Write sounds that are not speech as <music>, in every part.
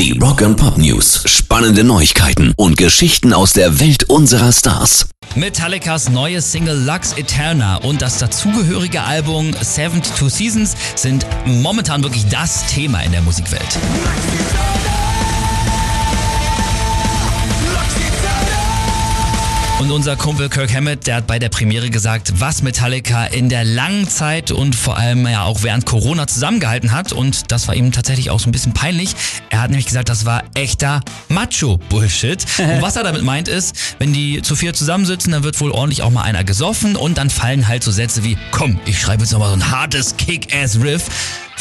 Die Rock and Pop News. Spannende Neuigkeiten und Geschichten aus der Welt unserer Stars. Metallicas neue Single Lux Eterna und das dazugehörige Album 72 Seasons sind momentan wirklich das Thema in der Musikwelt. Und unser Kumpel Kirk Hammett, der hat bei der Premiere gesagt, was Metallica in der langen Zeit und vor allem ja auch während Corona zusammengehalten hat. Und das war ihm tatsächlich auch so ein bisschen peinlich. Er hat nämlich gesagt, das war echter Macho-Bullshit. <laughs> Und was er damit meint ist, wenn die zu vier zusammensitzen, dann wird wohl ordentlich auch mal einer gesoffen und dann fallen halt so Sätze wie, komm, ich schreibe jetzt nochmal so ein hartes Kick-Ass-Riff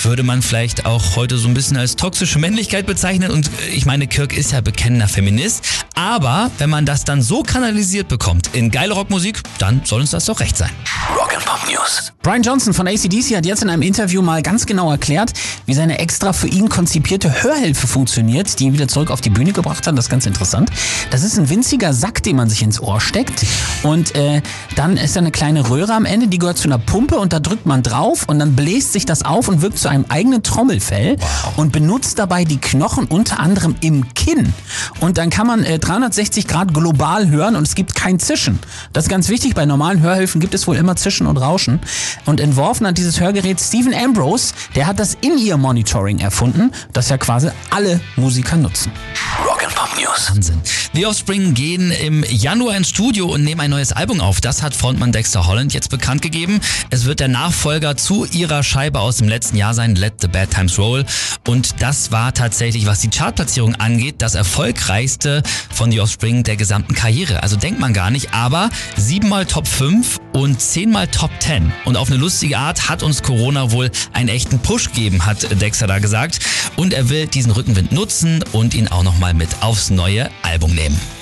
würde man vielleicht auch heute so ein bisschen als toxische Männlichkeit bezeichnen. Und ich meine, Kirk ist ja bekennender Feminist. Aber wenn man das dann so kanalisiert bekommt in geile Rockmusik, dann soll uns das doch recht sein. Rock'n'Pop News. Brian Johnson von ACDC hat jetzt in einem Interview mal ganz genau erklärt, wie seine extra für ihn konzipierte Hörhilfe funktioniert, die ihn wieder zurück auf die Bühne gebracht hat. Das ist ganz interessant. Das ist ein winziger Sack, den man sich ins Ohr steckt. Und äh, dann ist da eine kleine Röhre am Ende, die gehört zu einer Pumpe und da drückt man drauf und dann bläst sich das auf und wirkt zu einem eigenen Trommelfell wow. und benutzt dabei die Knochen unter anderem im Kinn. Und dann kann man äh, 360 Grad global hören und es gibt kein Zischen. Das ist ganz wichtig. Bei normalen Hörhilfen gibt es wohl immer Zischen und Rauschen. Und entworfen hat dieses Hörgerät Stephen Ambrose. Der hat das In-Ear-Monitoring erfunden, das ja quasi alle Musiker nutzen. Rock'n'Pop News. Wahnsinn. The Offspring gehen im Januar ins Studio und nehmen ein neues Album auf. Das hat Frontmann Dexter Holland jetzt bekannt gegeben. Es wird der Nachfolger zu ihrer Scheibe aus dem letzten Jahr sein, Let the Bad Times Roll. Und das war tatsächlich, was die Chartplatzierung angeht, das erfolgreichste von The Offspring der gesamten Karriere. Also denkt man gar nicht, aber siebenmal Top 5 und zehnmal Top 10. Und auf eine lustige Art hat uns Corona wohl einen echten Push gegeben, hat Dexter da gesagt. Und er will diesen Rückenwind nutzen und ihn auch nochmal mit aufs neue Album nehmen. game.